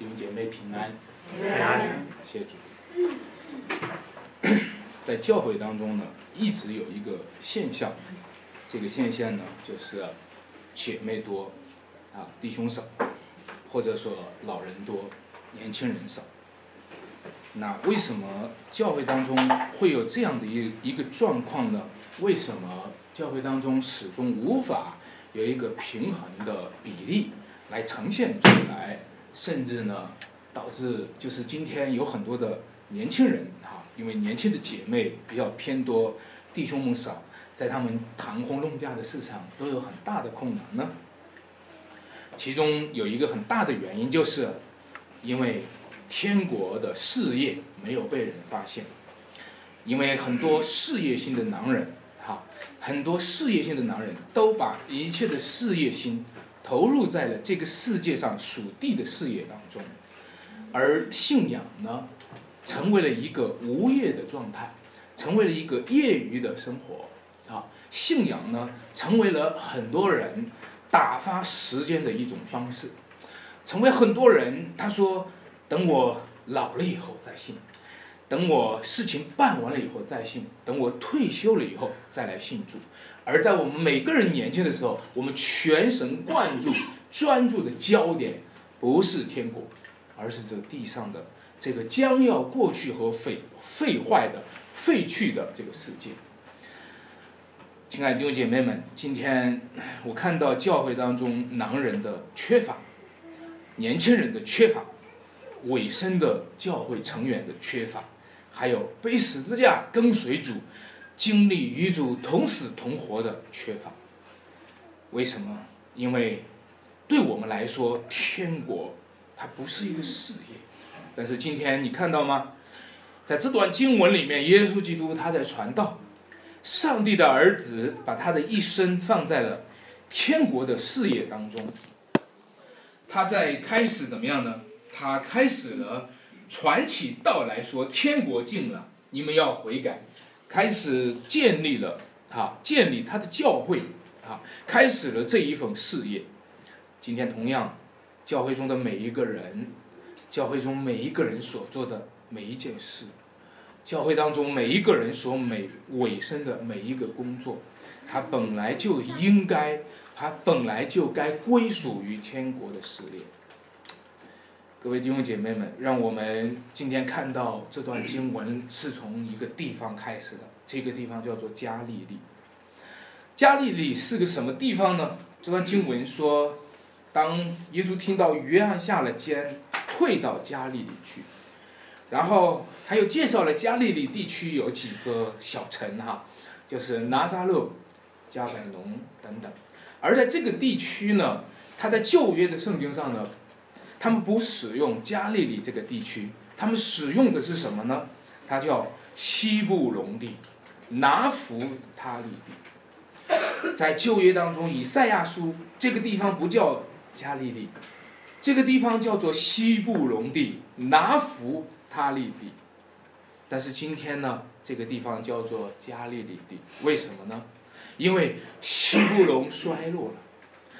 弟兄姐妹平安，平安。感谢主。在教会当中呢，一直有一个现象，这个现象呢就是姐妹多，啊弟兄少，或者说老人多，年轻人少。那为什么教会当中会有这样的一一个状况呢？为什么教会当中始终无法有一个平衡的比例来呈现出来，甚至呢导致就是今天有很多的年轻人哈，因为年轻的姐妹比较偏多，弟兄们少，在他们谈婚论嫁的市场都有很大的困难呢？其中有一个很大的原因就是，因为天国的事业没有被人发现，因为很多事业心的男人，哈，很多事业心的男人都把一切的事业心投入在了这个世界上属地的事业当中，而信仰呢，成为了一个无业的状态，成为了一个业余的生活，啊，信仰呢，成为了很多人打发时间的一种方式，成为很多人他说。等我老了以后再信，等我事情办完了以后再信，等我退休了以后再来信主。而在我们每个人年轻的时候，我们全神贯注、专注的焦点不是天国，而是这地上的这个将要过去和废废坏的、废去的这个世界。亲爱的弟兄姐妹们，今天我看到教会当中男人的缺乏，年轻人的缺乏。委身的教会成员的缺乏，还有背十字架跟随主、经历与主同死同活的缺乏。为什么？因为对我们来说，天国它不是一个事业。但是今天你看到吗？在这段经文里面，耶稣基督他在传道，上帝的儿子把他的一生放在了天国的事业当中。他在开始怎么样呢？他开始了传起道来说：“天国近了，你们要悔改。”开始建立了啊，建立他的教会啊，开始了这一份事业。今天同样，教会中的每一个人，教会中每一个人所做的每一件事，教会当中每一个人所每委身的每一个工作，他本来就应该，他本来就该归属于天国的事业。各位弟兄姐妹们，让我们今天看到这段经文是从一个地方开始的，这个地方叫做加利利。加利利是个什么地方呢？这段经文说，当耶稣听到约翰下了监，退到加利利去，然后他又介绍了加利利地区有几个小城哈，就是拿撒勒、加百农等等。而在这个地区呢，他在旧约的圣经上呢。他们不使用加利利这个地区，他们使用的是什么呢？它叫西布隆地，拿弗他利地。在旧约当中，以赛亚书这个地方不叫加利利，这个地方叫做西布隆地，拿弗他利地。但是今天呢，这个地方叫做加利利地，为什么呢？因为西布隆衰落了，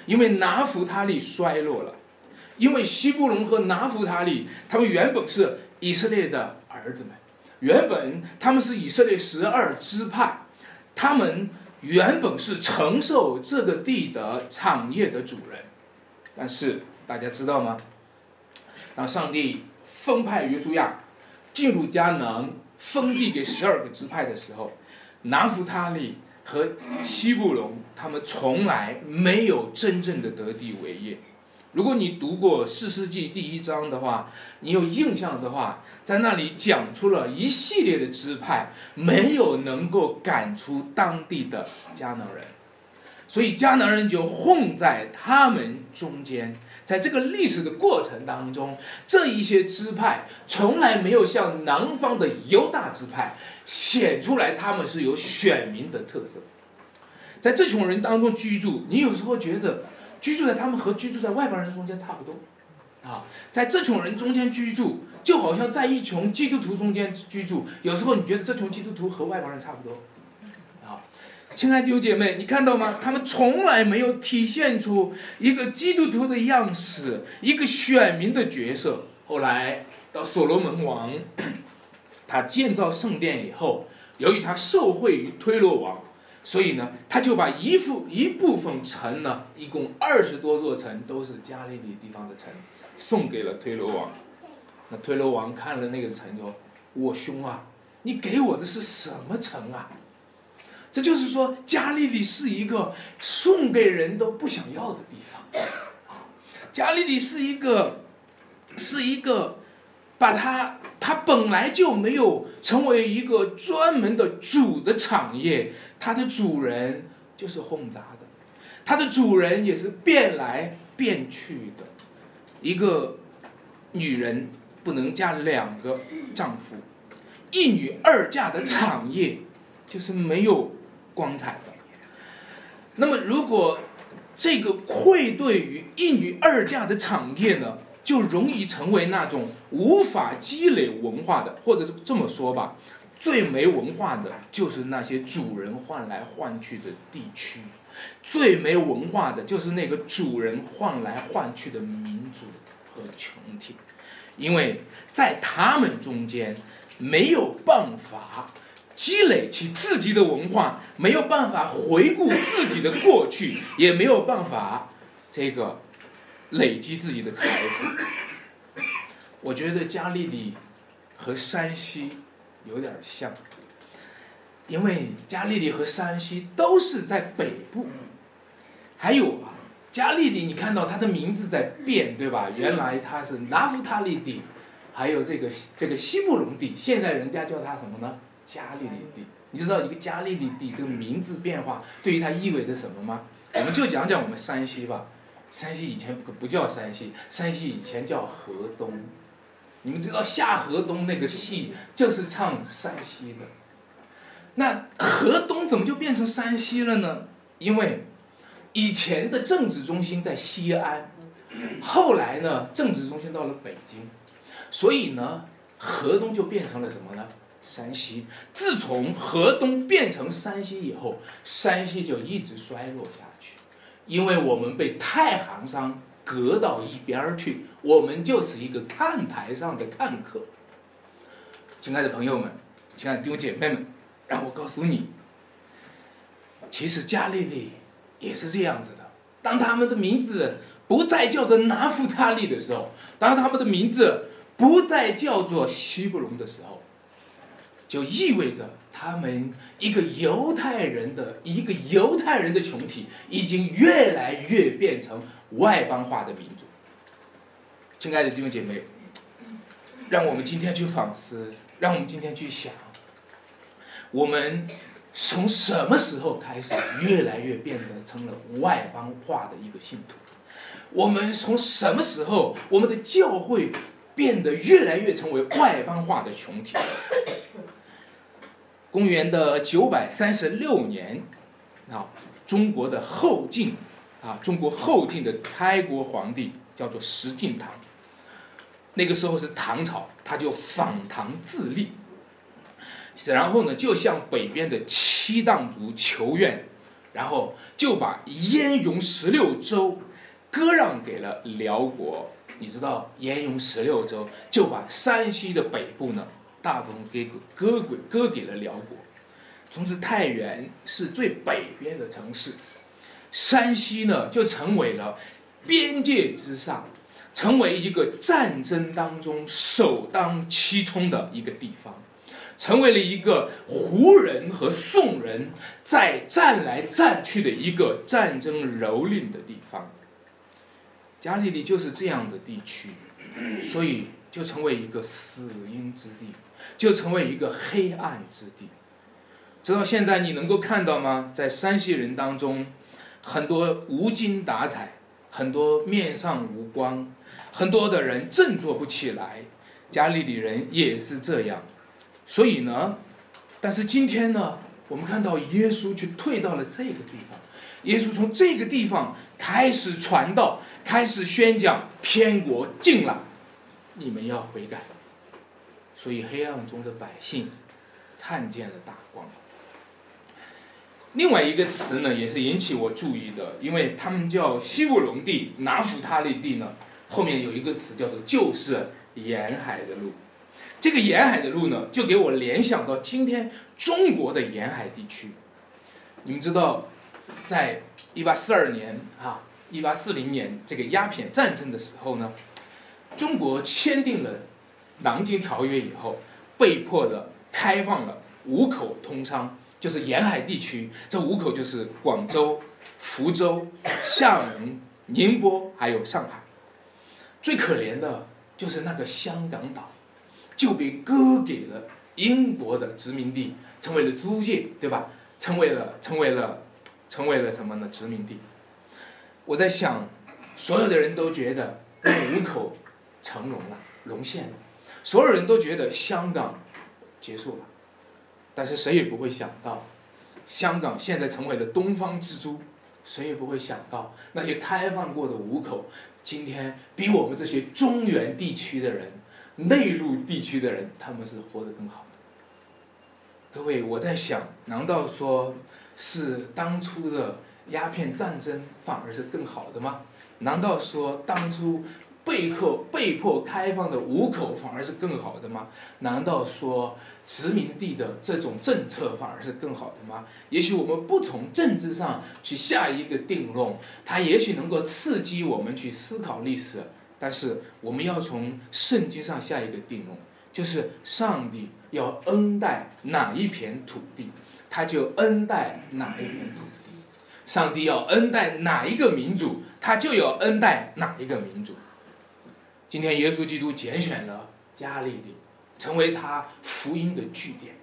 因为拿弗他利衰落了。因为西布隆和拿弗他利，他们原本是以色列的儿子们，原本他们是以色列十二支派，他们原本是承受这个地的产业的主人，但是大家知道吗？当上帝分派约书亚进入迦南，分地给十二个支派的时候，拿弗他利和西布隆他们从来没有真正的得地为业。如果你读过《四世纪》第一章的话，你有印象的话，在那里讲出了一系列的支派没有能够赶出当地的迦南人，所以迦南人就混在他们中间。在这个历史的过程当中，这一些支派从来没有像南方的犹大支派显出来他们是有选民的特色。在这群人当中居住，你有时候觉得。居住在他们和居住在外邦人中间差不多，啊，在这群人中间居住，就好像在一群基督徒中间居住。有时候你觉得这群基督徒和外邦人差不多，啊，亲爱的弟兄姐妹，你看到吗？他们从来没有体现出一个基督徒的样式，一个选民的角色。后来到所罗门王，他建造圣殿以后，由于他受贿于推罗王，所以呢，他就把一副一部分城呢，一共二十多座城，都是加利利地方的城，送给了推罗王。那推罗王看了那个城，说：“我兄啊，你给我的是什么城啊？”这就是说，加利利是一个送给人都不想要的地方。加利利是一个，是一个，把它，它本来就没有成为一个专门的主的产业，它的主人就是混杂的，它的主人也是变来变去的。一个女人不能嫁两个丈夫，一女二嫁的产业就是没有。光彩的。那么，如果这个愧对于一女二嫁的产业呢，就容易成为那种无法积累文化的，或者是这么说吧，最没文化的就是那些主人换来换去的地区，最没文化的就是那个主人换来换去的民族和群体，因为在他们中间没有办法。积累起自己的文化，没有办法回顾自己的过去，也没有办法这个累积自己的财富。我觉得加利利和山西有点像，因为加利利和山西都是在北部。还有啊，加利利，你看到它的名字在变，对吧？原来它是拿夫塔利地，还有这个这个西布隆地，现在人家叫它什么呢？加利利地，你知道一个加利利地这个名字变化对于它意味着什么吗？我们就讲讲我们山西吧。山西以前不不叫山西，山西以前叫河东。你们知道夏河东那个戏就是唱山西的。那河东怎么就变成山西了呢？因为以前的政治中心在西安，后来呢政治中心到了北京，所以呢河东就变成了什么呢？山西自从河东变成山西以后，山西就一直衰落下去，因为我们被太行山隔到一边儿去，我们就是一个看台上的看客。亲爱的朋友们，亲爱的弟兄姐妹们，让我告诉你，其实加利利也是这样子的。当他们的名字不再叫做拿夫塔利的时候，当他们的名字不再叫做西布隆的时候。就意味着他们一个犹太人的一个犹太人的群体已经越来越变成外邦化的民族。亲爱的弟兄姐妹，让我们今天去反思，让我们今天去想，我们从什么时候开始越来越变得成了外邦化的一个信徒？我们从什么时候我们的教会变得越来越成为外邦化的群体？公元的九百三十六年，啊，中国的后晋，啊，中国后晋的开国皇帝叫做石敬瑭。那个时候是唐朝，他就反唐自立，然后呢，就向北边的七荡族求援，然后就把燕云十六州割让给了辽国。你知道，燕云十六州就把山西的北部呢。大部分给割给割给了辽国，从此太原是最北边的城市，山西呢就成为了边界之上，成为一个战争当中首当其冲的一个地方，成为了一个胡人和宋人在战来战去的一个战争蹂躏的地方。加利利就是这样的地区，所以就成为一个死因之地。就成为一个黑暗之地，直到现在，你能够看到吗？在山西人当中，很多无精打采，很多面上无光，很多的人振作不起来。加利利人也是这样，所以呢，但是今天呢，我们看到耶稣却退到了这个地方，耶稣从这个地方开始传道，开始宣讲天国近了，你们要悔改。所以黑暗中的百姓看见了大光。另外一个词呢，也是引起我注意的，因为他们叫西布隆地、拿弗他利地呢，后面有一个词叫做就是沿海的路。这个沿海的路呢，就给我联想到今天中国的沿海地区。你们知道，在一八四二年啊，一八四零年这个鸦片战争的时候呢，中国签订了《南京条约》以后，被迫的开放了五口通商，就是沿海地区。这五口就是广州、福州、厦门、宁波，还有上海。最可怜的就是那个香港岛。就被割给了英国的殖民地，成为了租界，对吧？成为了，成为了，成为了什么呢？殖民地。我在想，所有的人都觉得五口成龙了，沦陷了，所有人都觉得香港结束了，但是谁也不会想到，香港现在成为了东方之珠，谁也不会想到那些开放过的五口，今天比我们这些中原地区的人。内陆地区的人，他们是活得更好的。各位，我在想，难道说是当初的鸦片战争反而是更好的吗？难道说当初被迫被迫开放的五口反而是更好的吗？难道说殖民地的这种政策反而是更好的吗？也许我们不从政治上去下一个定论，它也许能够刺激我们去思考历史。但是我们要从圣经上下一个定论，就是上帝要恩待哪一片土地，他就恩待哪一片土地；上帝要恩待哪一个民族，他就要恩待哪一个民族。今天耶稣基督拣选了加利利，成为他福音的据点。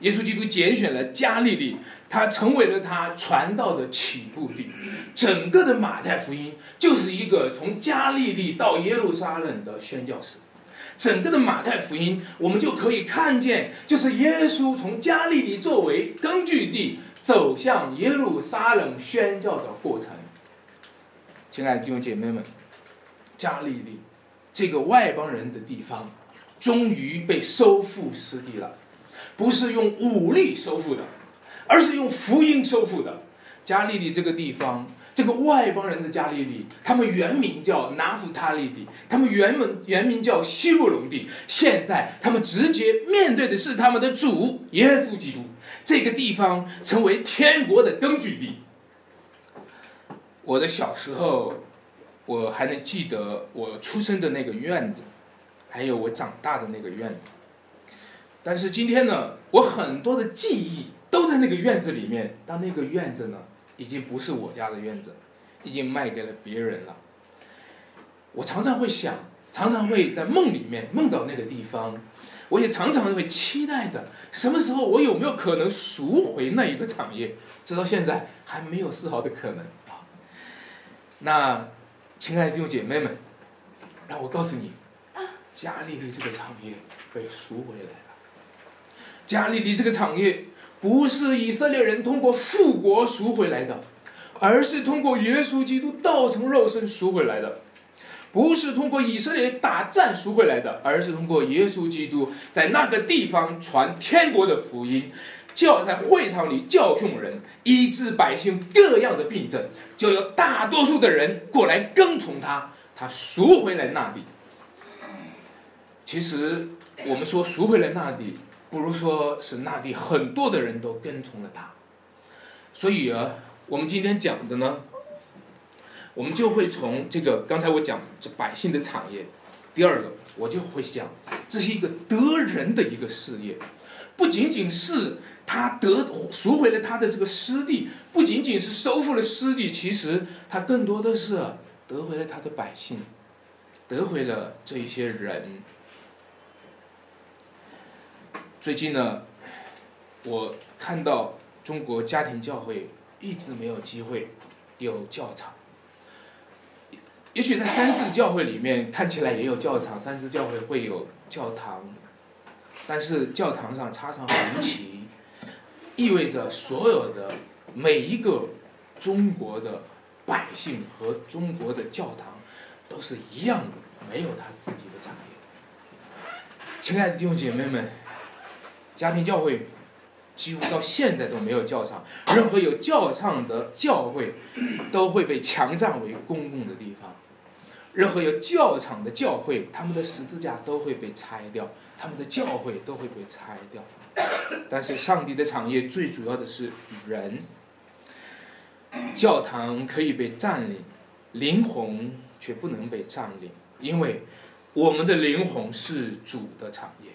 耶稣基督拣选了加利利，他成为了他传道的起步地。整个的马太福音就是一个从加利利到耶路撒冷的宣教史。整个的马太福音，我们就可以看见，就是耶稣从加利利作为根据地，走向耶路撒冷宣教的过程。亲爱的弟兄姐妹们，加利利这个外邦人的地方，终于被收复失地了。不是用武力收复的，而是用福音收复的。加利利这个地方，这个外邦人的加利利，他们原名叫拿弗他利地，他们原本原名叫希布隆地。现在他们直接面对的是他们的主耶稣基督。这个地方成为天国的根据地。我的小时候，我还能记得我出生的那个院子，还有我长大的那个院子。但是今天呢，我很多的记忆都在那个院子里面，但那个院子呢，已经不是我家的院子，已经卖给了别人了。我常常会想，常常会在梦里面梦到那个地方，我也常常会期待着什么时候我有没有可能赎回那一个产业，直到现在还没有丝毫的可能啊。那，亲爱的弟兄姐妹们，让我告诉你，加利利这个产业被赎回来了。加利利这个产业不是以色列人通过复国赎回来的，而是通过耶稣基督道成肉身赎回来的；不是通过以色列打战赎回来的，而是通过耶稣基督在那个地方传天国的福音，教在会堂里教训人，医治百姓各样的病症，就有大多数的人过来跟从他，他赎回来那里。其实我们说赎回来那里。不如说是那里很多的人都跟从了他，所以啊，我们今天讲的呢，我们就会从这个刚才我讲这百姓的产业，第二个我就会讲，这是一个得人的一个事业，不仅仅是他得赎回了他的这个失地，不仅仅是收复了失地，其实他更多的是得回了他的百姓，得回了这一些人。最近呢，我看到中国家庭教会一直没有机会有教场。也许在三字教会里面看起来也有教场，三字教会会有教堂，但是教堂上插上红旗，意味着所有的每一个中国的百姓和中国的教堂都是一样的，没有他自己的产业。亲爱的弟兄姐妹们。家庭教会几乎到现在都没有教场。任何有教场的教会，都会被强占为公共的地。任何有教场的教会，他们的十字架都会被拆掉，他们的教会都会被拆掉。但是上帝的产业最主要的是人。教堂可以被占领，灵魂却不能被占领，因为我们的灵魂是主的产业。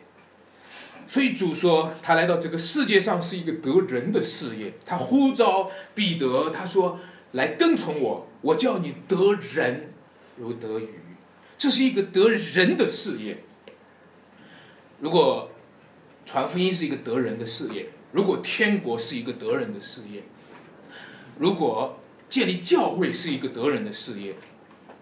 所以主说，他来到这个世界上是一个得人的事业。他呼召彼得，他说：“来跟从我，我叫你得人如得鱼。”这是一个得人的事业。如果传福音是一个得人的事业，如果天国是一个得人的事业，如果建立教会是一个得人的事业，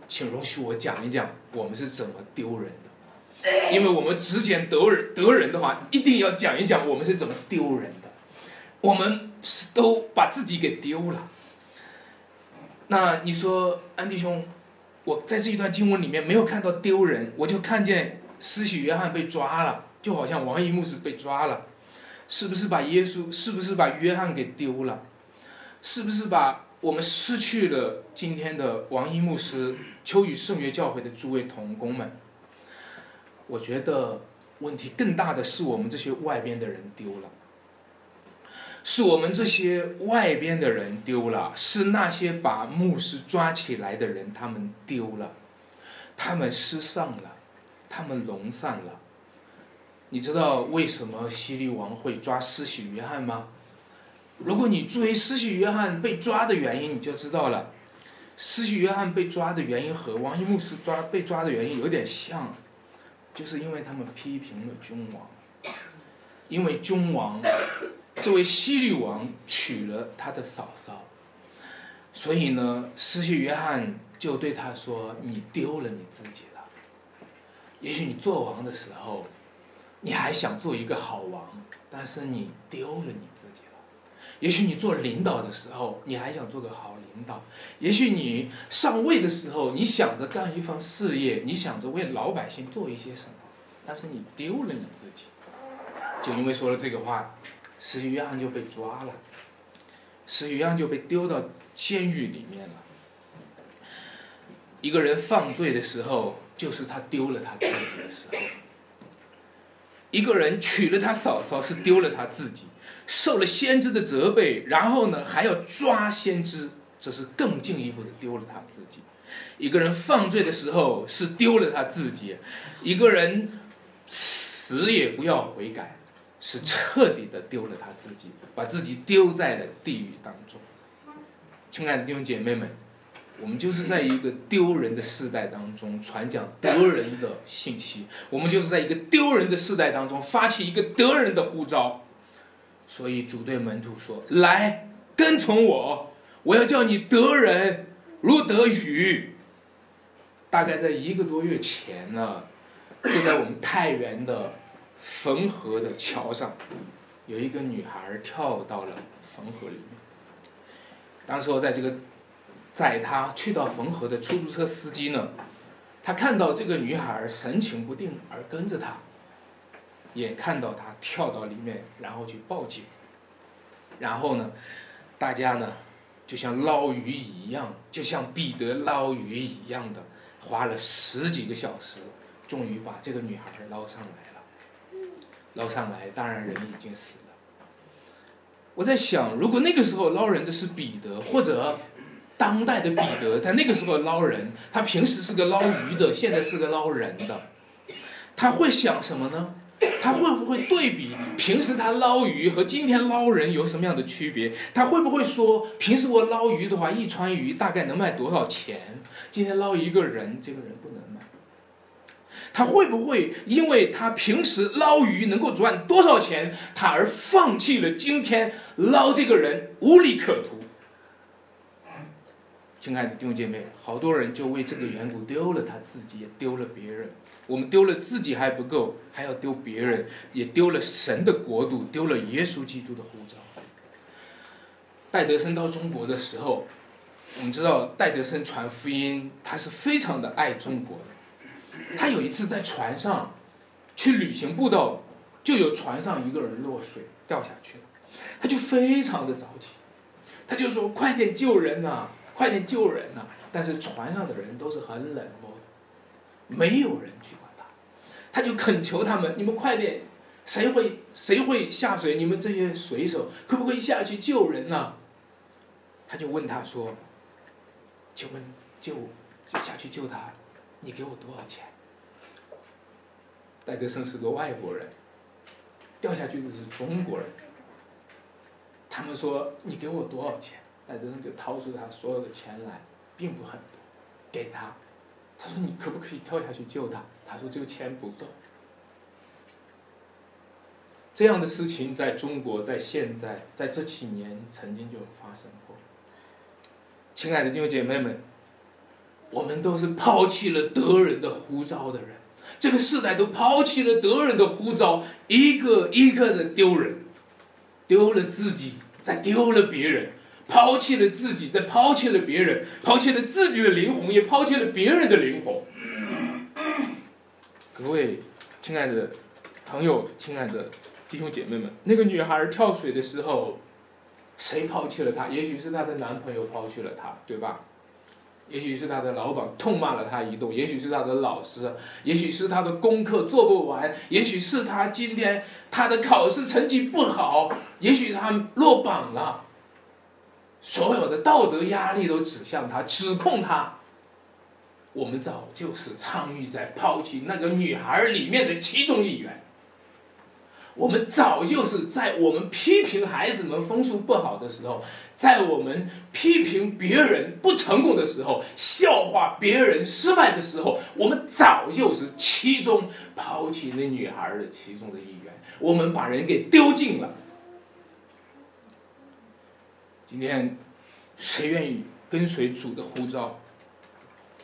请容许我讲一讲我们是怎么丢人的。因为我们只讲得人得人的话，一定要讲一讲我们是怎么丢人的。我们是都把自己给丢了。那你说，安迪兄，我在这一段经文里面没有看到丢人，我就看见施洗约翰被抓了，就好像王一牧师被抓了，是不是把耶稣，是不是把约翰给丢了？是不是把我们失去了今天的王一牧师、秋雨圣约教会的诸位同工们？我觉得问题更大的是我们这些外边的人丢了，是我们这些外边的人丢了，是那些把牧师抓起来的人他们丢了，他们失散了，他们聋散了。你知道为什么希律王会抓施洗约翰吗？如果你追施洗约翰被抓的原因，你就知道了。施洗约翰被抓的原因和王一牧师抓被抓的原因有点像，就是因为他们批评了君王，因为君王这位希律王娶了他的嫂嫂，所以呢，施洗约翰就对他说：“你丢了你自己了。也许你做王的时候，你还想做一个好王，但是你丢了你自己了。”也许你做领导的时候，你还想做个好领导；也许你上位的时候，你想着干一番事业，你想着为老百姓做一些什么，但是你丢了你自己。就因为说了这个话，施约翰就被抓了，施约翰就被丢到监狱里面了。一个人犯罪的时候，就是他丢了他自己的时候；一个人娶了他嫂嫂，是丢了他自己。受了先知的责备，然后呢还要抓先知，这是更进一步的丢了他自己。一个人犯罪的时候是丢了他自己，一个人死也不要悔改，是彻底的丢了他自己，把自己丢在了地狱当中。亲爱的弟兄姐妹们，我们就是在一个丢人的时代当中传讲得人的信息，我们就是在一个丢人的时代当中发起一个得人的呼召。所以主对门徒说：“来跟从我，我要叫你得人如得鱼。”大概在一个多月前呢，就在我们太原的汾河的桥上，有一个女孩跳到了汾河里面。当时我在这个载她去到汾河的出租车司机呢，他看到这个女孩神情不定而跟着他。也看到他跳到里面，然后去报警。然后呢，大家呢，就像捞鱼一样，就像彼得捞鱼一样的，花了十几个小时，终于把这个女孩捞上来。捞上来，当然人已经死了。我在想，如果那个时候捞人的是彼得，或者当代的彼得，他那个时候捞人，他平时是个捞鱼的，现在是个捞人的，他会想什么呢？他会不会对比平时他捞鱼和今天捞人有什么样的区别？他会不会说，平时我捞鱼的话，一船鱼大概能卖多少钱？今天捞一个人，这个人不能卖。他会不会因为他平时捞鱼能够赚多少钱，他而放弃了今天捞这个人无利可图？亲爱的弟兄姐妹，好多人就为这个缘故丢了他自己，也丢了别人。我们丢了自己还不够，还要丢别人，也丢了神的国度，丢了耶稣基督的护照。戴德生到中国的时候，我们知道戴德生传福音，他是非常的爱中国的。他有一次在船上去旅行步道，就有船上一个人落水掉下去了。他就非常的着急，他就说：“快点救人呐，快点救人呐！”但是船上的人都是很冷漠的，没有人去管他，他就恳求他们：“你们快点，谁会谁会下水？你们这些水手可不可以下去救人呢？”他就问他说：“请问救下去救他，你给我多少钱？”戴德生是个外国人，掉下去的是中国人。他们说：“你给我多少钱？”戴德生就掏出他所有的钱来，并不很多，给他。他说：“你可不可以跳下去救他？”他说：“这个钱不够。”这样的事情在中国，在现代，在这几年曾经就发生过。亲爱的弟兄姐妹们，我们都是抛弃了德人的呼召的人。这个世代都抛弃了德人的呼召，一个一个的丢人，丢了自己，再丢了别人，抛弃了自己，再抛弃了别人，抛弃了自己的灵魂，也抛弃了别人的灵魂。各位亲爱的朋友，亲爱的弟兄姐妹们，那个女孩跳水的时候，谁抛弃了她？也许是她的男朋友抛弃了她，对吧？也许是他的老板痛骂了他一顿，也许是他的老师，也许是他的功课做不完，也许是他今天他的考试成绩不好，也许他落榜了。所有的道德压力都指向他，指控他。我们早就是参与在抛弃那个女孩里面的其中一员。我们早就是在我们批评孩子们分数不好的时候，在我们批评别人不成功的时候，笑话别人失败的时候，我们早就是其中抛弃那女孩的其中的一员。我们把人给丢尽了。今天，谁愿意跟随主的呼召，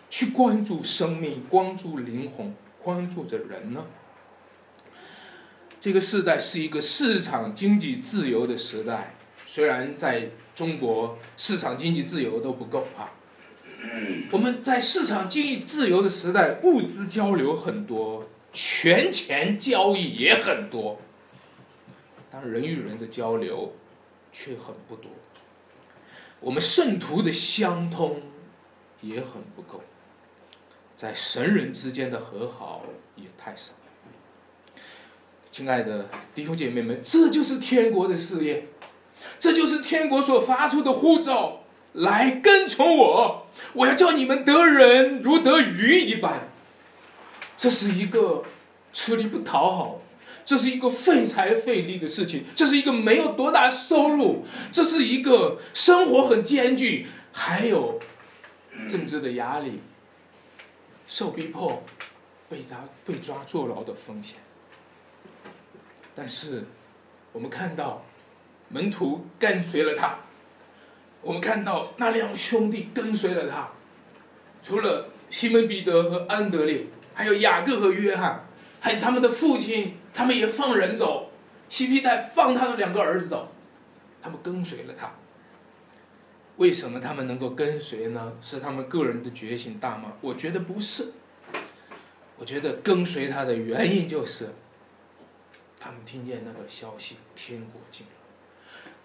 去关注生命、关注灵魂、关注着人呢？这个时代是一个市场经济自由的时代，虽然在中国市场经济自由都不够啊。我们在市场经济自由的时代，物资交流很多，权钱交易也很多，但人与人的交流却很不多。我们圣徒的相通也很不够，在神人之间的和好也太少。亲爱的弟兄姐妹们，这就是天国的事业，这就是天国所发出的呼召，来跟从我。我要叫你们得人如得鱼一般。这是一个吃力不讨好，这是一个费财费力的事情，这是一个没有多大收入，这是一个生活很艰巨，还有政治的压力，受逼迫，被抓被抓坐牢的风险。但是，我们看到门徒跟随了他，我们看到那两兄弟跟随了他，除了西门彼得和安德烈，还有雅各和约翰，还有他们的父亲，他们也放人走，西皮带放他的两个儿子走，他们跟随了他。为什么他们能够跟随呢？是他们个人的觉醒大吗？我觉得不是。我觉得跟随他的原因就是。他们听见那个消息，天国近了。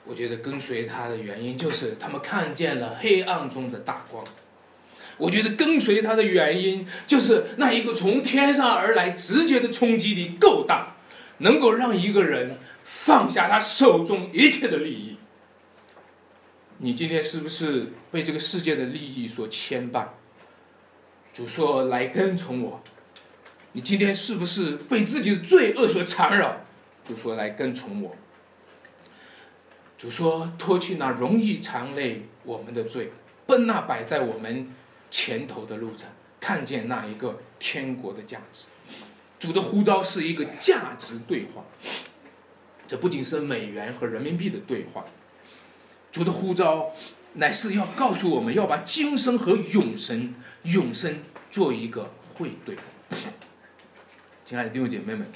我觉得跟随他的原因就是他们看见了黑暗中的大光。我觉得跟随他的原因就是那一个从天上而来直接的冲击力够大，能够让一个人放下他手中一切的利益。你今天是不是被这个世界的利益所牵绊？主说来跟从我。你今天是不是被自己的罪恶所缠绕？就说来跟从我，主说脱去那容易藏累我们的罪，奔那摆在我们前头的路程，看见那一个天国的价值。主的呼召是一个价值对话，这不仅是美元和人民币的对话，主的呼召乃是要告诉我们要把今生和永生、永生做一个汇兑。亲爱的弟兄姐妹们。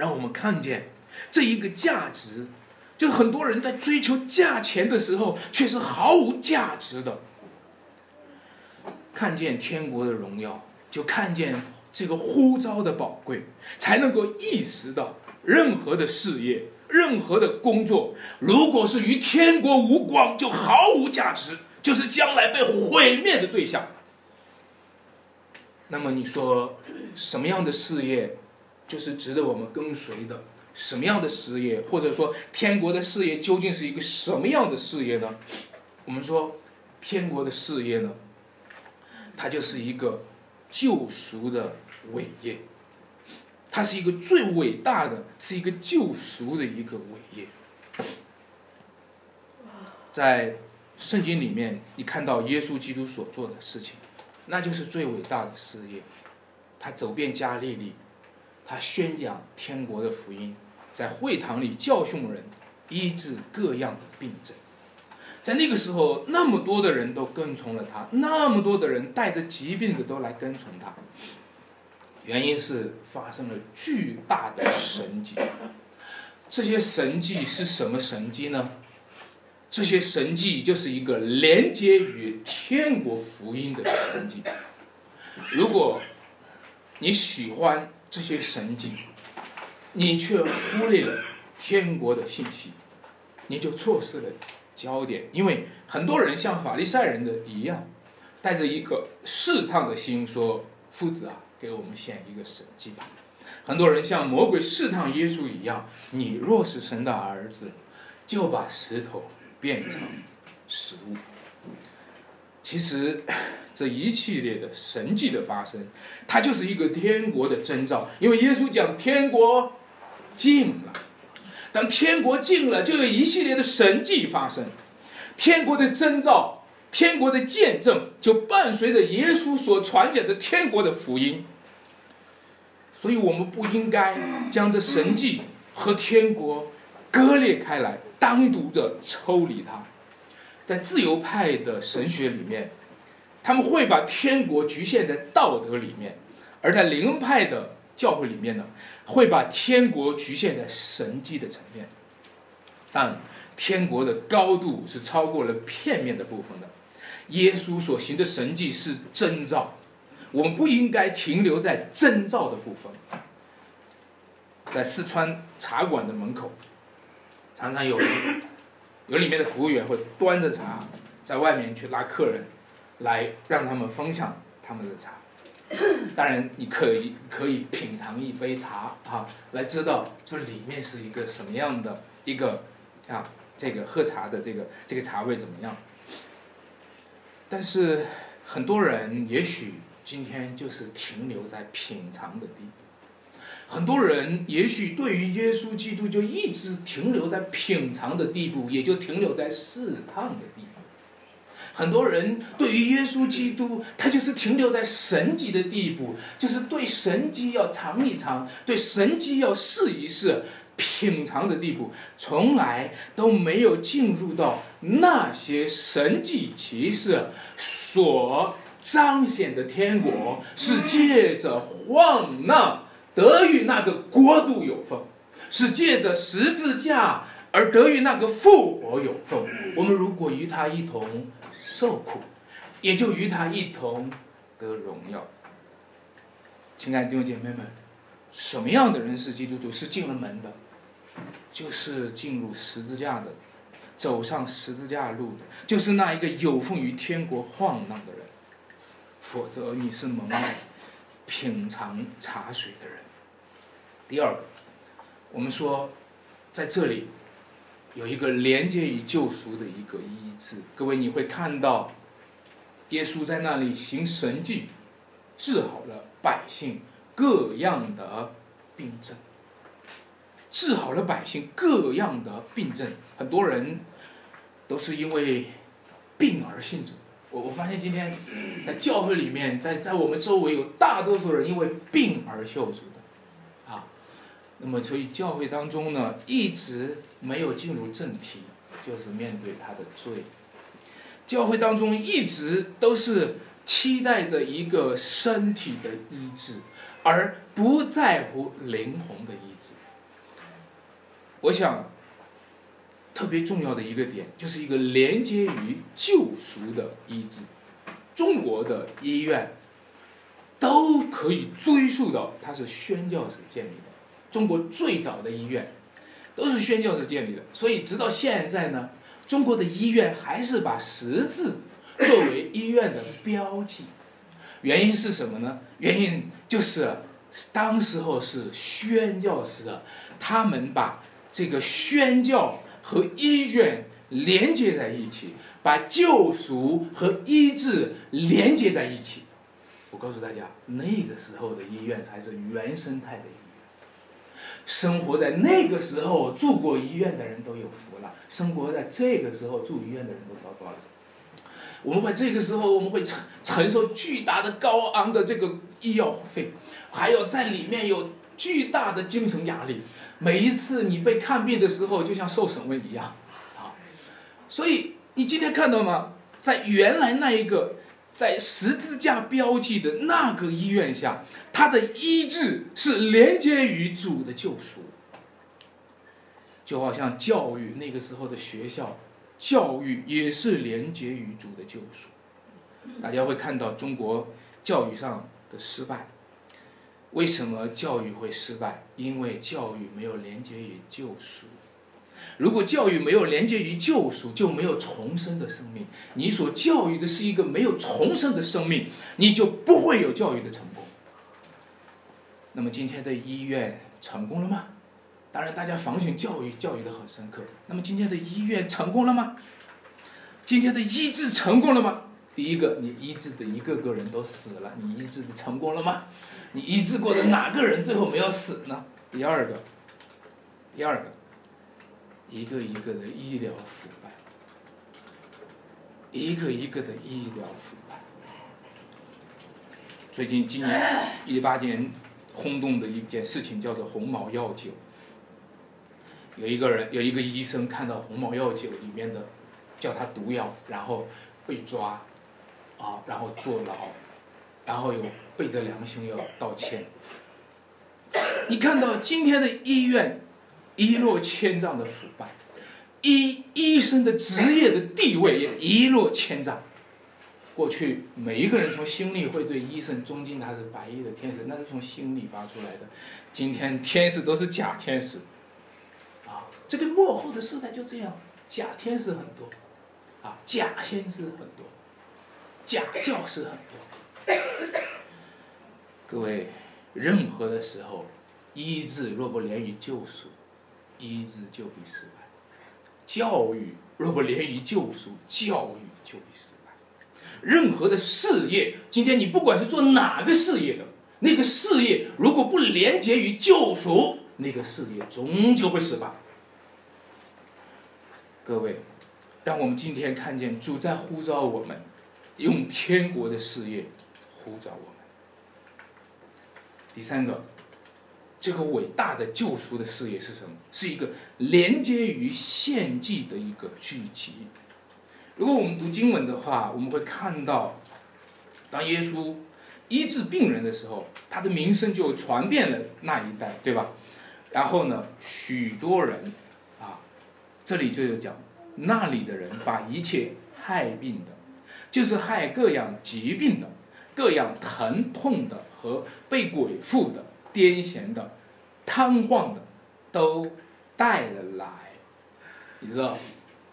让我们看见这一个价值，就是很多人在追求价钱的时候，却是毫无价值的。看见天国的荣耀，就看见这个呼召的宝贵，才能够意识到任何的事业任何的工作，如果是与天国无关，就毫无价值，就是将来被毁灭的对象。那么你说，什么样的事业，就是值得我们跟随的？什么样的事业，或者说天国的事业，究竟是一个什么样的事业呢？我们说，天国的事业呢，它就是一个救赎的伟业，它是一个最伟大的，是一个救赎的一个伟业。在圣经里面，你看到耶稣基督所做的事情，那就是最伟大的事业。他走遍加利利，他宣讲天国的福音，在会堂里教训人，医治各样的病症。在那个时候，那么多的人都跟从了他，那么多的人带着疾病的都来跟从他。原因是发生了巨大的神迹。这些神迹是什么神迹呢？这些神迹就是一个连接于天国福音的神迹。如果你喜欢这些神迹，你却忽略了天国的信息，你就错失了。焦点，因为很多人像法利赛人的一样，带着一个试探的心说：“夫子啊，给我们显一个神迹吧。”很多人像魔鬼试探耶稣一样：“你若是神的儿子，就把石头变成食物。”其实，这一系列的神迹的发生，它就是一个天国的征兆，因为耶稣讲天国近了。当天国近了，就有一系列的神迹发生，天国的征兆、天国的见证，就伴随着耶稣所传讲的天国的福音。所以我们不应该将这神迹和天国割裂开来，单独的抽离它。在自由派的神学里面，他们会把天国局限在道德里面，而在灵派的教会里面呢？会把天国局限在神迹的层面，但天国的高度是超过了片面的部分的。耶稣所行的神迹是征兆，我们不应该停留在征兆的部分。在四川茶馆的门口，常常有人有里面的服务员会端着茶在外面去拉客人，来让他们分享他们的茶。当然，你可以可以品尝一杯茶啊，来知道这里面是一个什么样的一个啊，这个喝茶的这个这个茶味怎么样？但是很多人也许今天就是停留在品尝的地步，很多人也许对于耶稣基督就一直停留在品尝的地步，也就停留在试探的地步。很多人对于耶稣基督，他就是停留在神级的地步，就是对神级要尝一尝，对神级要试一试，品尝的地步，从来都没有进入到那些神迹奇事所彰显的天国，是借着患难得与那个国度有份，是借着十字架而得与那个复活有份。我们如果与他一同。受苦，也就与他一同得荣耀。亲爱的弟兄姐妹们，什么样的人是基督徒？是进了门的，就是进入十字架的，走上十字架路的，就是那一个有奉于天国晃荡的人。否则，你是门外品尝茶水的人。第二个，我们说，在这里。有一个连接于救赎的一个医治，各位你会看到，耶稣在那里行神迹，治好了百姓各样的病症，治好了百姓各样的病症。很多人都是因为病而信主。我我发现今天在教会里面，在在我们周围有大多数人因为病而受主的，啊，那么所以教会当中呢，一直。没有进入正题，就是面对他的罪。教会当中一直都是期待着一个身体的医治，而不在乎灵魂的医治。我想，特别重要的一个点，就是一个连接于救赎的医治。中国的医院都可以追溯到它是宣教士建立的。中国最早的医院。都是宣教士建立的。所以直到现在呢，中国的医院还是把十字作为医院的标记。原因是什么呢？原因就是当时候是宣教士的，他们把这个宣教和医院连接在一起，把救赎和医治连接在一起。我告诉大家，那个时候的医院才是原生态的医院。生活在那个时候住过医院的人都有福了，生活在这个时候住医院的人都糟糕了。我们会这个时候，我们会承承受巨大的高昂的这个医药费，还有在里面有巨大的精神压力。每一次你被看病的时候，就像受审问一样，啊，所以你今天看到吗？在原来那一个在十字架标记的那个医院下，它的医治是连接于主的救赎，就好像教育那个时候的学校。教育也是连接于主的救赎，大家会看到中国教育上的失败。为什么教育会失败？因为教育没有连接于救赎。如果教育没有连接于救赎，就没有重生的生命。你所教育的是一个没有重生的生命，你就不会有教育的成功。那么今天的医院成功了吗？当然，大家反省教育，教育的很深刻。那么今天的医院成功了吗？今天的医治成功了吗？第一个，你医治的一个个人都死了，你医治的成功了吗？你医治过的哪个人最后没有死呢？第二个，第二个，一个一个的医疗腐败，一个一个的医疗腐败。最近今年一八年轰动的一件事情叫做红毛药酒。有一个人，有一个医生看到红毛药酒里面的，叫他毒药，然后被抓，啊，然后坐牢，然后又背着良心要道歉。你看到今天的医院一落千丈的腐败，医医生的职业的地位也一落千丈。过去每一个人从心里会对医生尊敬，他是白衣的天使，那是从心里发出来的。今天天使都是假天使。啊这个幕后的时代就这样，假天使很多，啊，假先知很多，假教师很多。各位，任何的时候，医治若不连于救赎，医治就必失败；教育若不连于救赎，教育就必失败。任何的事业，今天你不管是做哪个事业的，那个事业如果不连接于救赎，那个事业终究会失败。各位，让我们今天看见主在呼召我们，用天国的事业呼召我们。第三个，这个伟大的救赎的事业是什么？是一个连接于献祭的一个聚集。如果我们读经文的话，我们会看到，当耶稣医治病人的时候，他的名声就传遍了那一带，对吧？然后呢，许多人啊。这里就有讲，那里的人把一切害病的，就是害各样疾病的、各样疼痛的和被鬼附的、癫痫的、瘫痪的，都带了来。你知道，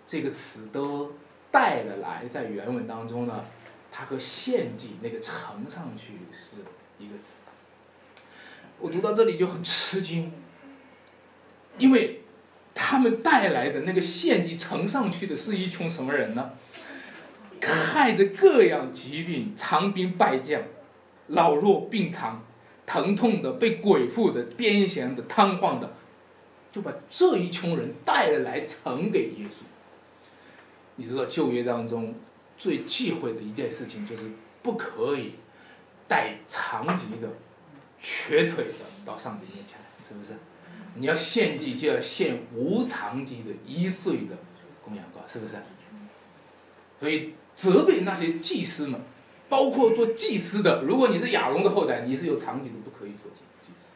这个词都带了来，在原文当中呢，它和献祭那个呈上去是一个词。我读到这里就很吃惊，因为。他们带来的那个献祭呈上去的是一群什么人呢？害着各样疾病、长兵败将、老弱病残、疼痛的、被鬼附的、癫痫的、瘫痪的，就把这一群人带来呈给耶稣。你知道旧约当中最忌讳的一件事情就是不可以带残疾的、瘸腿的到上帝面前来，是不是？你要献祭，就要献无残疾的一岁的公羊羔，是不是？所以责备那些祭司们，包括做祭司的，如果你是亚龙的后代，你是有残疾的，不可以做祭祭司。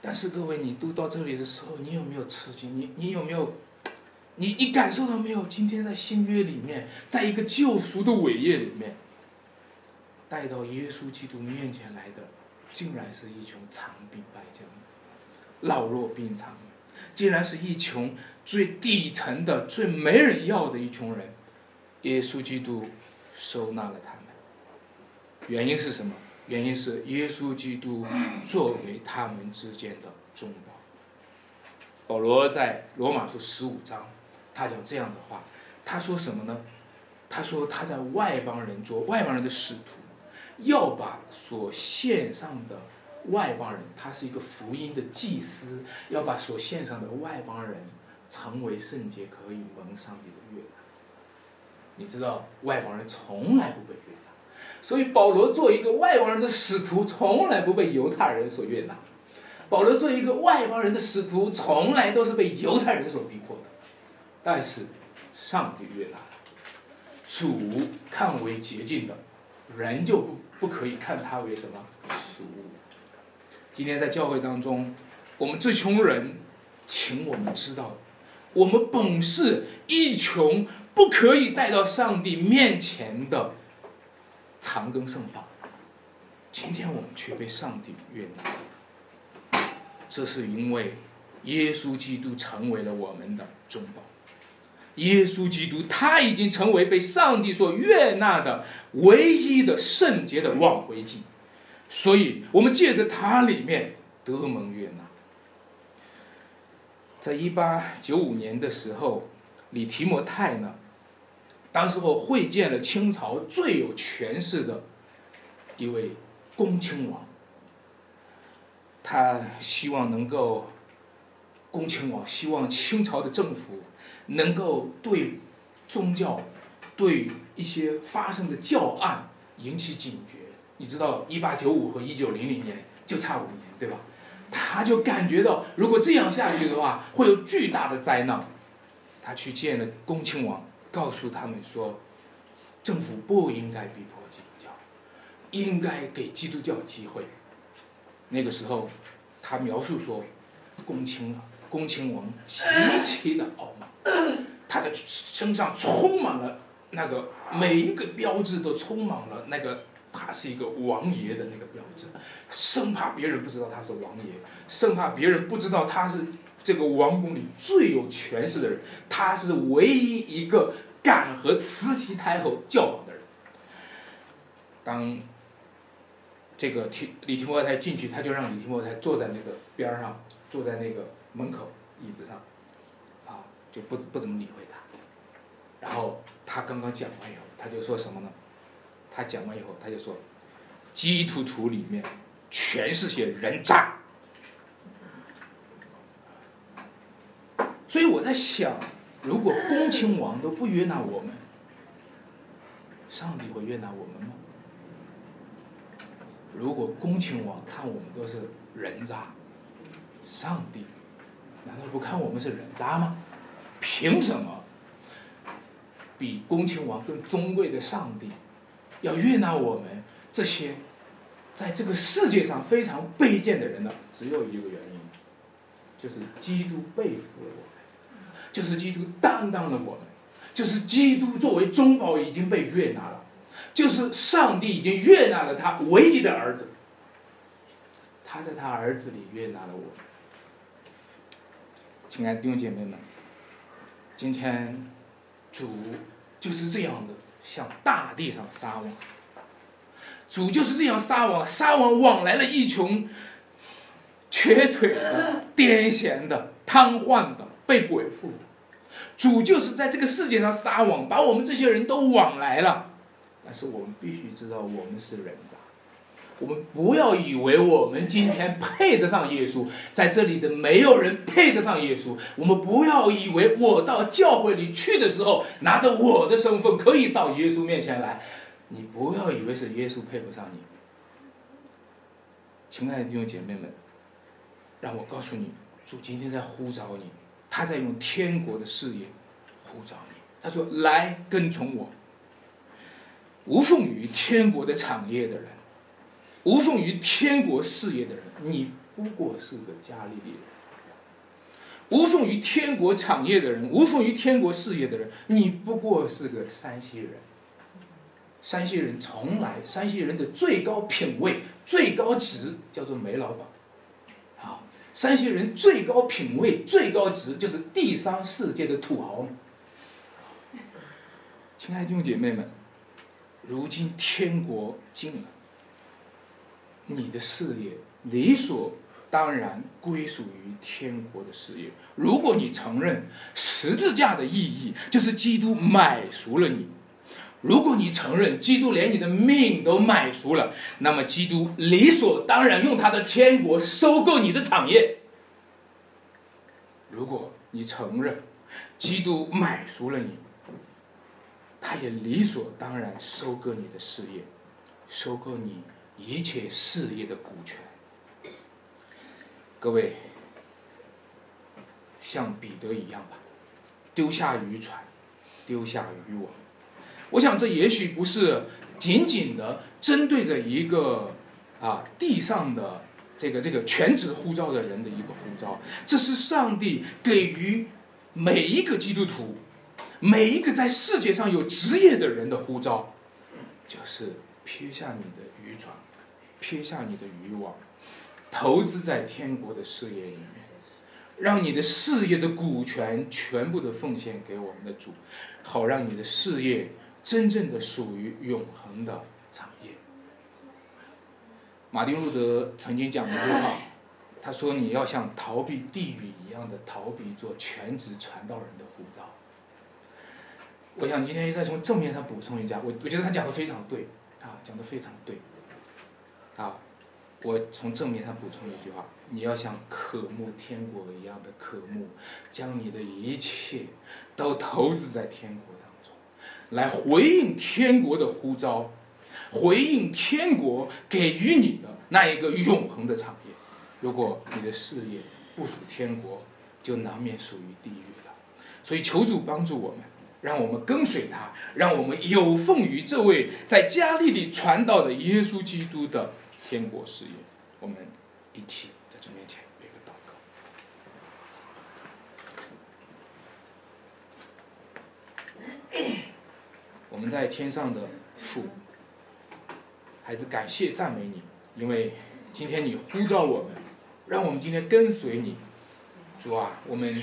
但是各位，你读到这里的时候，你有没有吃惊？你你有没有？你你感受到没有？今天在新约里面，在一个救赎的伟业里面，带到耶稣基督面前来的，竟然是一群残兵败将。老弱病残，竟然是一群最底层的、最没人要的一群人。耶稣基督收纳了他们，原因是什么？原因是耶稣基督作为他们之间的中保。保罗在罗马书十五章，他讲这样的话，他说什么呢？他说他在外邦人做外邦人的使徒，要把所献上的外邦人，他是一个福音的祭司，要把所献上的外邦人成为圣洁，可以蒙上帝的悦纳。你知道外邦人从来不被悦纳，所以保罗做一个外邦人的使徒，从来不被犹太人所悦纳。保罗做一个外邦人的使徒，从来都是被犹太人所逼迫的。但是上帝悦纳。主看为洁净的，人就不不可以看他为什么俗。今天在教会当中，我们最穷人，请我们知道，我们本是一穷不可以带到上帝面前的长根圣法，今天我们却被上帝悦纳，这是因为耶稣基督成为了我们的中保。耶稣基督，他已经成为被上帝所悦纳的唯一的圣洁的挽回祭，所以我们借着他里面得蒙悦纳。在一八九五年的时候，李提摩太呢，当时候会见了清朝最有权势的一位恭亲王，他希望能够，恭亲王希望清朝的政府。能够对宗教、对一些发生的教案引起警觉。你知道，一八九五和一九零零年就差五年，对吧？他就感觉到，如果这样下去的话，会有巨大的灾难。他去见了恭亲王，告诉他们说，政府不应该逼迫基督教，应该给基督教机会。那个时候，他描述说，恭亲啊，恭亲王极其的傲慢。他的身上充满了那个每一个标志都充满了那个他是一个王爷的那个标志，生怕别人不知道他是王爷，生怕别人不知道他是这个王宫里最有权势的人，他是唯一一个敢和慈禧太后交往的人。当这个提李提莫太进去，他就让李提莫太坐在那个边上，坐在那个门口椅子上。啊就不不怎么理会他，然后他刚刚讲完以后，他就说什么呢？他讲完以后，他就说，基督徒里面全是些人渣。所以我在想，如果恭亲王都不悦纳我们，上帝会悦纳我们吗？如果恭亲王看我们都是人渣，上帝难道不看我们是人渣吗？凭什么比恭亲王更尊贵的上帝要悦纳我们这些在这个世界上非常卑贱的人呢？只有一个原因，就是基督背负了我，就是基督担当了我们，就是基督作为中保已经被悦纳了，就是上帝已经悦纳了他唯一的儿子，他在他儿子里悦纳了我们。亲爱的弟兄姐妹们。今天，主就是这样的向大地上撒网。主就是这样撒网，撒网网来了一群瘸腿的、癫痫的、瘫痪的、被鬼附的。主就是在这个世界上撒网，把我们这些人都网来了。但是我们必须知道，我们是人渣。我们不要以为我们今天配得上耶稣，在这里的没有人配得上耶稣。我们不要以为我到教会里去的时候，拿着我的身份可以到耶稣面前来。你不要以为是耶稣配不上你，亲爱的弟兄姐妹们，让我告诉你，主今天在呼召你，他在用天国的事业呼召你。他说：“来跟从我，无奉于天国的产业的人。”无奉于天国事业的人，你不过是个家里的人；无奉于天国产业的人，无奉于天国事业的人，你不过是个山西人。山西人从来，山西人的最高品位、最高值叫做煤老板。山西人最高品位、最高值就是地商世界的土豪。亲爱的弟兄姐妹们，如今天国近了，你的事业理所当然归属于天国的事业。如果你承认十字架的意义就是基督买赎了你，如果你承认基督连你的命都买赎了，那么基督理所当然用他的天国收购你的产业。如果你承认基督买赎了你，他也理所当然收割你的事业，收购你一切事业的股权。各位，像彼得一样吧，丢下渔船，丢下渔网。我想这也许不是仅仅的针对着一个啊地上的这个这个全职呼召的人的一个呼召，这是上帝给予每一个基督徒。每一个在世界上有职业的人的呼召，就是撇下你的渔船，撇下你的渔网，投资在天国的事业里面，让你的事业的股权全部的奉献给我们的主，好让你的事业真正的属于永恒的产业。马丁路德曾经讲一句话，他说：“你要像逃避地狱一样的逃避做全职传道人的护照。”我想今天再从正面上补充一下，我我觉得他讲的非常对，啊，讲的非常对，啊，我从正面上补充一句话：你要像渴慕天国一样的渴慕，将你的一切都投资在天国，来回应天国的呼召，回应天国给予你的那一个永恒的产业。如果你的事业不属于天国，就难免属于地狱了。所以求主帮助我们。让我们跟随他，让我们有奉于这位在加利利传道的耶稣基督的天国事业。我们一起在主面前有一个祷告。我我们在天上的父，孩子感谢赞美你，因为今天你呼召我们，让我们今天跟随你。主啊，我们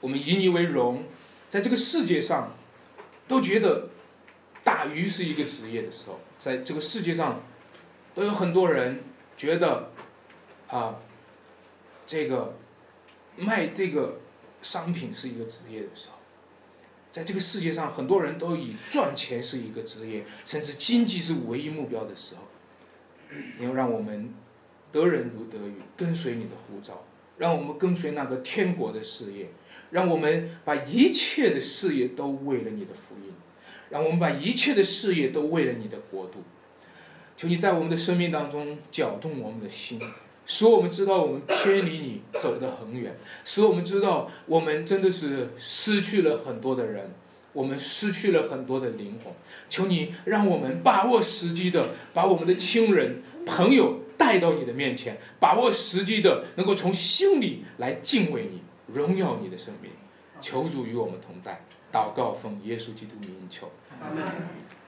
我们以你为荣。在这个世界上，都觉得打鱼是一个职业的时候，在这个世界上，都有很多人觉得，啊，这个卖这个商品是一个职业的时候，在这个世界上，很多人都以赚钱是一个职业，甚至经济是唯一目标的时候，你要让我们得人如得鱼，跟随你的呼召，让我们跟随那个天国的事业。让我们把一切的事业都为了你的福音，让我们把一切的事业都为了你的国度。求你在我们的生命当中搅动我们的心，使我们知道我们偏离你走得很远，使我们知道我们真的是失去了很多的人，我们失去了很多的灵魂。求你让我们把握时机的把我们的亲人朋友带到你的面前，把握时机的能够从心里来敬畏你。荣耀你的生命，求主与我们同在。祷告奉耶稣基督名求。